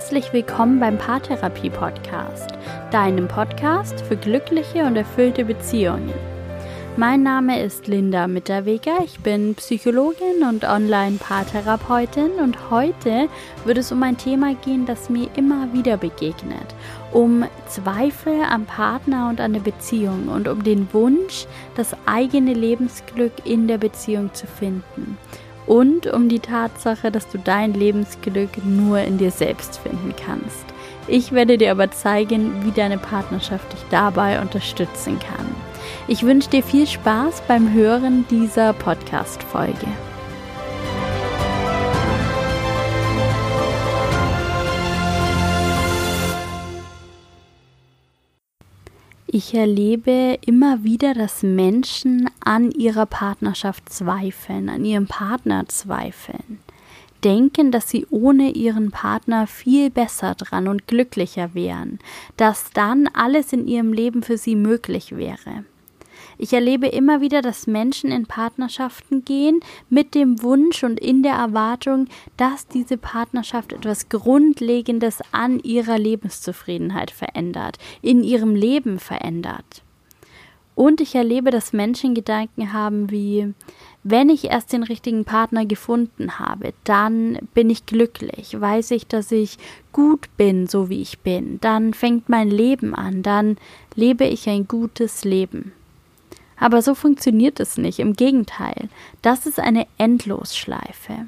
herzlich willkommen beim Paartherapie Podcast, deinem Podcast für glückliche und erfüllte Beziehungen. Mein Name ist Linda Mitterweger, ich bin Psychologin und Online-Paartherapeutin und heute wird es um ein Thema gehen, das mir immer wieder begegnet, um Zweifel am Partner und an der Beziehung und um den Wunsch, das eigene Lebensglück in der Beziehung zu finden und um die Tatsache, dass du dein Lebensglück nur in dir selbst finden kannst. Ich werde dir aber zeigen, wie deine Partnerschaft dich dabei unterstützen kann. Ich wünsche dir viel Spaß beim Hören dieser Podcast-Folge. Ich erlebe immer wieder, dass Menschen an ihrer Partnerschaft zweifeln, an ihrem Partner zweifeln, denken, dass sie ohne ihren Partner viel besser dran und glücklicher wären, dass dann alles in ihrem Leben für sie möglich wäre. Ich erlebe immer wieder, dass Menschen in Partnerschaften gehen mit dem Wunsch und in der Erwartung, dass diese Partnerschaft etwas Grundlegendes an ihrer Lebenszufriedenheit verändert, in ihrem Leben verändert. Und ich erlebe, dass Menschen Gedanken haben wie, wenn ich erst den richtigen Partner gefunden habe, dann bin ich glücklich, weiß ich, dass ich gut bin, so wie ich bin, dann fängt mein Leben an, dann lebe ich ein gutes Leben. Aber so funktioniert es nicht, im Gegenteil, das ist eine Endlosschleife.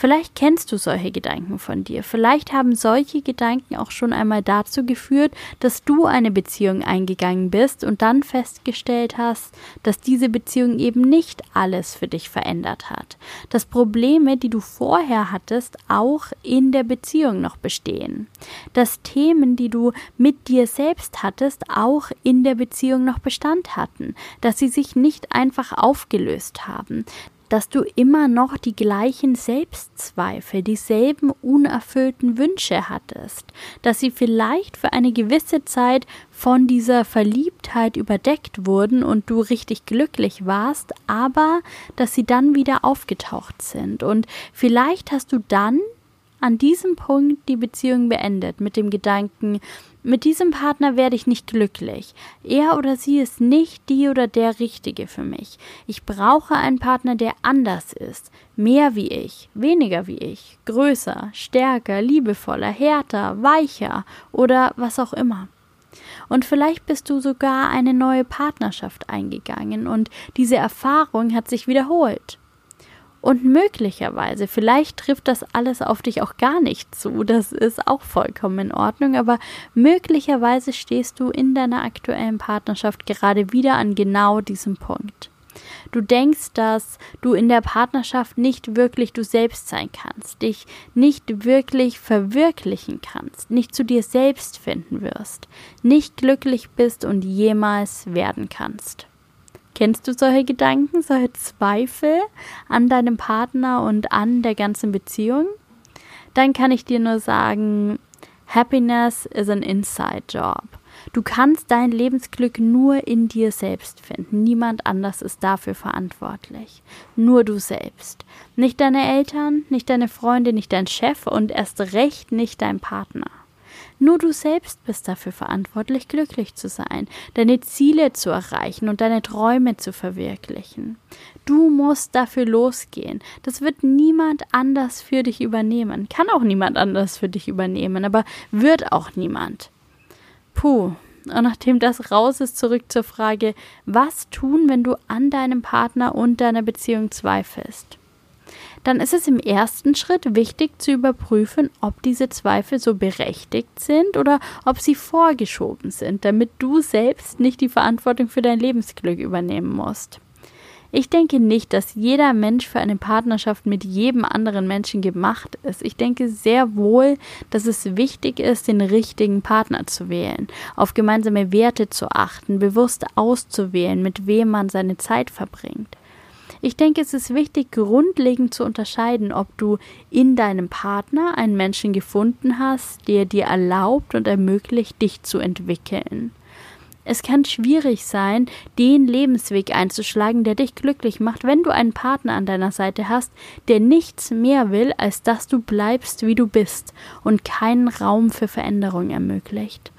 Vielleicht kennst du solche Gedanken von dir. Vielleicht haben solche Gedanken auch schon einmal dazu geführt, dass du eine Beziehung eingegangen bist und dann festgestellt hast, dass diese Beziehung eben nicht alles für dich verändert hat. Dass Probleme, die du vorher hattest, auch in der Beziehung noch bestehen. Dass Themen, die du mit dir selbst hattest, auch in der Beziehung noch Bestand hatten. Dass sie sich nicht einfach aufgelöst haben dass du immer noch die gleichen Selbstzweifel, dieselben unerfüllten Wünsche hattest, dass sie vielleicht für eine gewisse Zeit von dieser Verliebtheit überdeckt wurden und du richtig glücklich warst, aber dass sie dann wieder aufgetaucht sind. Und vielleicht hast du dann an diesem Punkt die Beziehung beendet mit dem Gedanken, mit diesem Partner werde ich nicht glücklich. Er oder sie ist nicht die oder der Richtige für mich. Ich brauche einen Partner, der anders ist, mehr wie ich, weniger wie ich, größer, stärker, liebevoller, härter, weicher oder was auch immer. Und vielleicht bist du sogar eine neue Partnerschaft eingegangen und diese Erfahrung hat sich wiederholt. Und möglicherweise, vielleicht trifft das alles auf dich auch gar nicht zu, das ist auch vollkommen in Ordnung, aber möglicherweise stehst du in deiner aktuellen Partnerschaft gerade wieder an genau diesem Punkt. Du denkst, dass du in der Partnerschaft nicht wirklich du selbst sein kannst, dich nicht wirklich verwirklichen kannst, nicht zu dir selbst finden wirst, nicht glücklich bist und jemals werden kannst. Kennst du solche Gedanken, solche Zweifel an deinem Partner und an der ganzen Beziehung? Dann kann ich dir nur sagen, Happiness is an inside job. Du kannst dein Lebensglück nur in dir selbst finden. Niemand anders ist dafür verantwortlich. Nur du selbst. Nicht deine Eltern, nicht deine Freunde, nicht dein Chef und erst recht nicht dein Partner. Nur du selbst bist dafür verantwortlich, glücklich zu sein, deine Ziele zu erreichen und deine Träume zu verwirklichen. Du musst dafür losgehen. Das wird niemand anders für dich übernehmen. Kann auch niemand anders für dich übernehmen, aber wird auch niemand. Puh. Und nachdem das raus ist, zurück zur Frage, was tun, wenn du an deinem Partner und deiner Beziehung zweifelst? Dann ist es im ersten Schritt wichtig zu überprüfen, ob diese Zweifel so berechtigt sind oder ob sie vorgeschoben sind, damit du selbst nicht die Verantwortung für dein Lebensglück übernehmen musst. Ich denke nicht, dass jeder Mensch für eine Partnerschaft mit jedem anderen Menschen gemacht ist. Ich denke sehr wohl, dass es wichtig ist, den richtigen Partner zu wählen, auf gemeinsame Werte zu achten, bewusst auszuwählen, mit wem man seine Zeit verbringt. Ich denke, es ist wichtig, grundlegend zu unterscheiden, ob du in deinem Partner einen Menschen gefunden hast, der dir erlaubt und ermöglicht, dich zu entwickeln. Es kann schwierig sein, den Lebensweg einzuschlagen, der dich glücklich macht, wenn du einen Partner an deiner Seite hast, der nichts mehr will, als dass du bleibst, wie du bist und keinen Raum für Veränderung ermöglicht.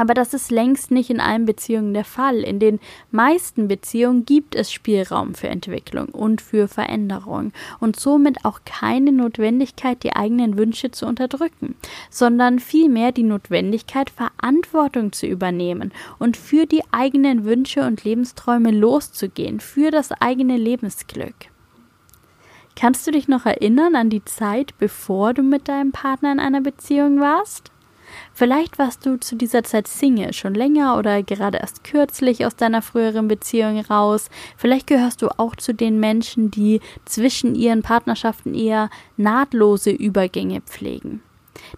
Aber das ist längst nicht in allen Beziehungen der Fall. In den meisten Beziehungen gibt es Spielraum für Entwicklung und für Veränderung und somit auch keine Notwendigkeit, die eigenen Wünsche zu unterdrücken, sondern vielmehr die Notwendigkeit, Verantwortung zu übernehmen und für die eigenen Wünsche und Lebensträume loszugehen, für das eigene Lebensglück. Kannst du dich noch erinnern an die Zeit, bevor du mit deinem Partner in einer Beziehung warst? Vielleicht warst du zu dieser Zeit Single, schon länger oder gerade erst kürzlich aus deiner früheren Beziehung raus. Vielleicht gehörst du auch zu den Menschen, die zwischen ihren Partnerschaften eher nahtlose Übergänge pflegen.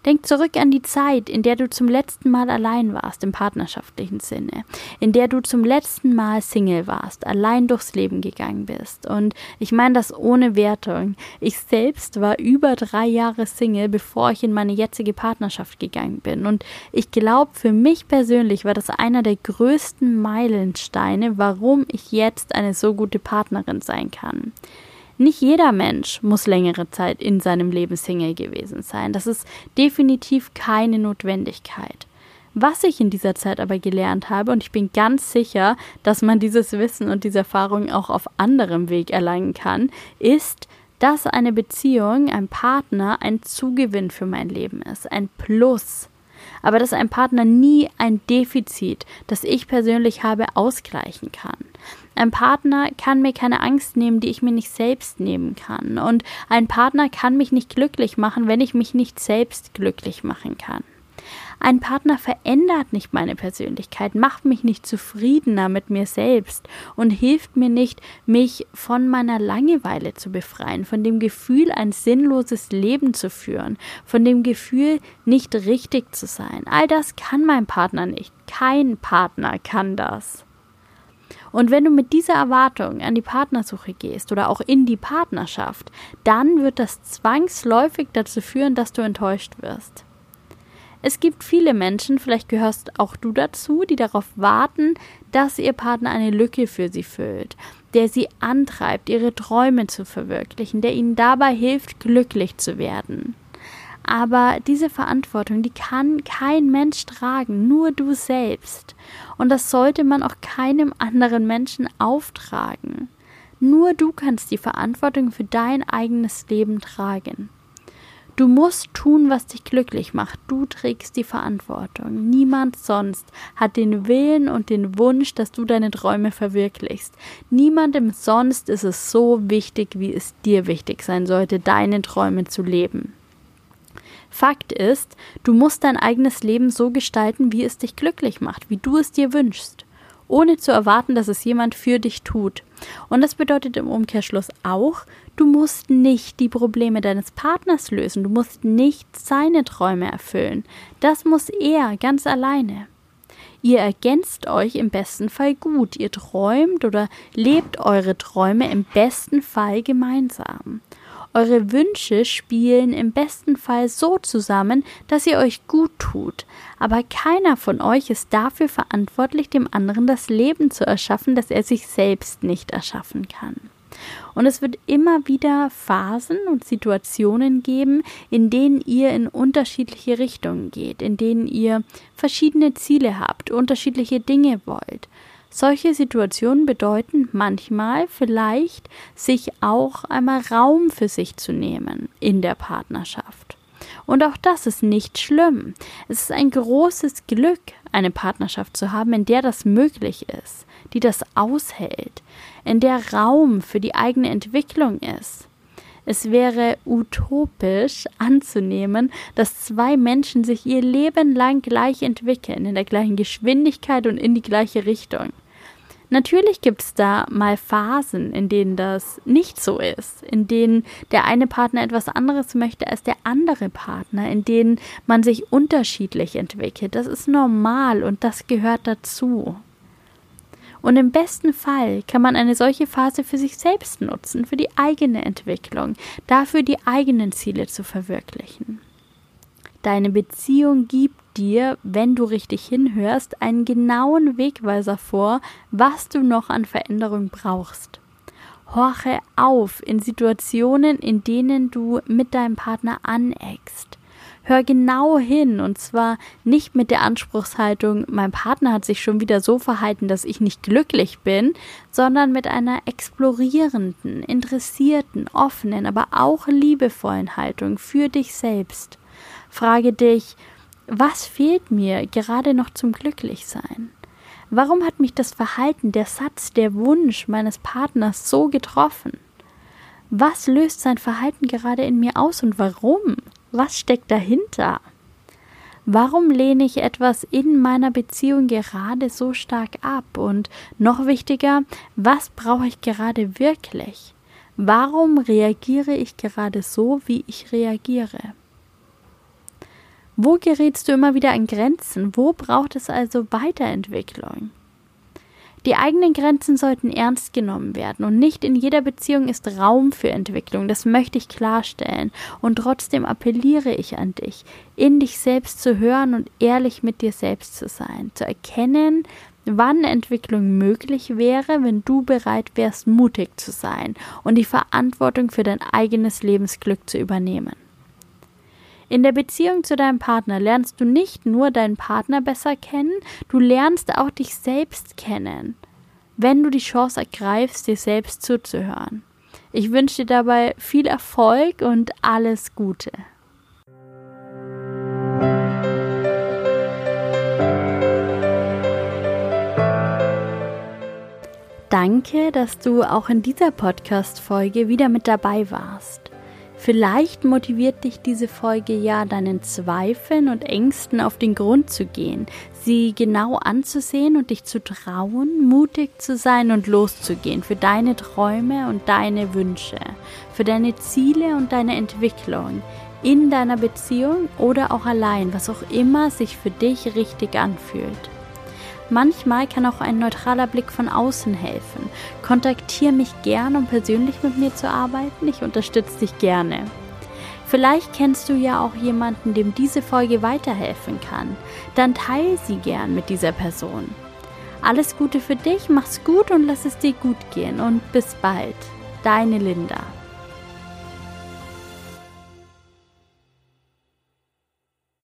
Denk zurück an die Zeit, in der du zum letzten Mal allein warst im partnerschaftlichen Sinne, in der du zum letzten Mal Single warst, allein durchs Leben gegangen bist. Und ich meine das ohne Wertung. Ich selbst war über drei Jahre Single, bevor ich in meine jetzige Partnerschaft gegangen bin. Und ich glaube, für mich persönlich war das einer der größten Meilensteine, warum ich jetzt eine so gute Partnerin sein kann. Nicht jeder Mensch muss längere Zeit in seinem Leben Single gewesen sein. Das ist definitiv keine Notwendigkeit. Was ich in dieser Zeit aber gelernt habe, und ich bin ganz sicher, dass man dieses Wissen und diese Erfahrung auch auf anderem Weg erlangen kann, ist, dass eine Beziehung, ein Partner ein Zugewinn für mein Leben ist, ein Plus aber dass ein Partner nie ein Defizit, das ich persönlich habe, ausgleichen kann. Ein Partner kann mir keine Angst nehmen, die ich mir nicht selbst nehmen kann. Und ein Partner kann mich nicht glücklich machen, wenn ich mich nicht selbst glücklich machen kann. Ein Partner verändert nicht meine Persönlichkeit, macht mich nicht zufriedener mit mir selbst und hilft mir nicht, mich von meiner Langeweile zu befreien, von dem Gefühl, ein sinnloses Leben zu führen, von dem Gefühl, nicht richtig zu sein. All das kann mein Partner nicht. Kein Partner kann das. Und wenn du mit dieser Erwartung an die Partnersuche gehst oder auch in die Partnerschaft, dann wird das zwangsläufig dazu führen, dass du enttäuscht wirst. Es gibt viele Menschen, vielleicht gehörst auch du dazu, die darauf warten, dass ihr Partner eine Lücke für sie füllt, der sie antreibt, ihre Träume zu verwirklichen, der ihnen dabei hilft, glücklich zu werden. Aber diese Verantwortung, die kann kein Mensch tragen, nur du selbst. Und das sollte man auch keinem anderen Menschen auftragen. Nur du kannst die Verantwortung für dein eigenes Leben tragen. Du musst tun, was dich glücklich macht. Du trägst die Verantwortung. Niemand sonst hat den Willen und den Wunsch, dass du deine Träume verwirklichst. Niemandem sonst ist es so wichtig, wie es dir wichtig sein sollte, deine Träume zu leben. Fakt ist, du musst dein eigenes Leben so gestalten, wie es dich glücklich macht, wie du es dir wünschst ohne zu erwarten, dass es jemand für dich tut. Und das bedeutet im Umkehrschluss auch, du musst nicht die Probleme deines Partners lösen, du musst nicht seine Träume erfüllen. Das muss er ganz alleine. Ihr ergänzt euch im besten Fall gut, ihr träumt oder lebt eure Träume im besten Fall gemeinsam. Eure Wünsche spielen im besten Fall so zusammen, dass ihr euch gut tut, aber keiner von euch ist dafür verantwortlich, dem anderen das Leben zu erschaffen, das er sich selbst nicht erschaffen kann. Und es wird immer wieder Phasen und Situationen geben, in denen ihr in unterschiedliche Richtungen geht, in denen ihr verschiedene Ziele habt, unterschiedliche Dinge wollt. Solche Situationen bedeuten manchmal vielleicht, sich auch einmal Raum für sich zu nehmen in der Partnerschaft. Und auch das ist nicht schlimm. Es ist ein großes Glück, eine Partnerschaft zu haben, in der das möglich ist, die das aushält, in der Raum für die eigene Entwicklung ist. Es wäre utopisch anzunehmen, dass zwei Menschen sich ihr Leben lang gleich entwickeln, in der gleichen Geschwindigkeit und in die gleiche Richtung. Natürlich gibt es da mal Phasen, in denen das nicht so ist, in denen der eine Partner etwas anderes möchte als der andere Partner, in denen man sich unterschiedlich entwickelt. Das ist normal und das gehört dazu. Und im besten Fall kann man eine solche Phase für sich selbst nutzen, für die eigene Entwicklung, dafür die eigenen Ziele zu verwirklichen. Deine Beziehung gibt dir, wenn du richtig hinhörst, einen genauen Wegweiser vor, was du noch an Veränderung brauchst. Horche auf in Situationen, in denen du mit deinem Partner aneckst. Hör genau hin und zwar nicht mit der Anspruchshaltung, mein Partner hat sich schon wieder so verhalten, dass ich nicht glücklich bin, sondern mit einer explorierenden, interessierten, offenen, aber auch liebevollen Haltung für dich selbst. Frage dich, was fehlt mir gerade noch zum Glücklichsein? Warum hat mich das Verhalten, der Satz, der Wunsch meines Partners so getroffen? Was löst sein Verhalten gerade in mir aus und warum? Was steckt dahinter? Warum lehne ich etwas in meiner Beziehung gerade so stark ab? Und noch wichtiger, was brauche ich gerade wirklich? Warum reagiere ich gerade so, wie ich reagiere? Wo gerätst du immer wieder an Grenzen? Wo braucht es also Weiterentwicklung? Die eigenen Grenzen sollten ernst genommen werden und nicht in jeder Beziehung ist Raum für Entwicklung, das möchte ich klarstellen. Und trotzdem appelliere ich an dich, in dich selbst zu hören und ehrlich mit dir selbst zu sein, zu erkennen, wann Entwicklung möglich wäre, wenn du bereit wärst, mutig zu sein und die Verantwortung für dein eigenes Lebensglück zu übernehmen. In der Beziehung zu deinem Partner lernst du nicht nur deinen Partner besser kennen, du lernst auch dich selbst kennen, wenn du die Chance ergreifst, dir selbst zuzuhören. Ich wünsche dir dabei viel Erfolg und alles Gute. Danke, dass du auch in dieser Podcast-Folge wieder mit dabei warst. Vielleicht motiviert dich diese Folge ja, deinen Zweifeln und Ängsten auf den Grund zu gehen, sie genau anzusehen und dich zu trauen, mutig zu sein und loszugehen für deine Träume und deine Wünsche, für deine Ziele und deine Entwicklung in deiner Beziehung oder auch allein, was auch immer sich für dich richtig anfühlt. Manchmal kann auch ein neutraler Blick von außen helfen. Kontaktiere mich gern, um persönlich mit mir zu arbeiten. Ich unterstütze dich gerne. Vielleicht kennst du ja auch jemanden, dem diese Folge weiterhelfen kann. Dann teile sie gern mit dieser Person. Alles Gute für dich, mach's gut und lass es dir gut gehen und bis bald. Deine Linda.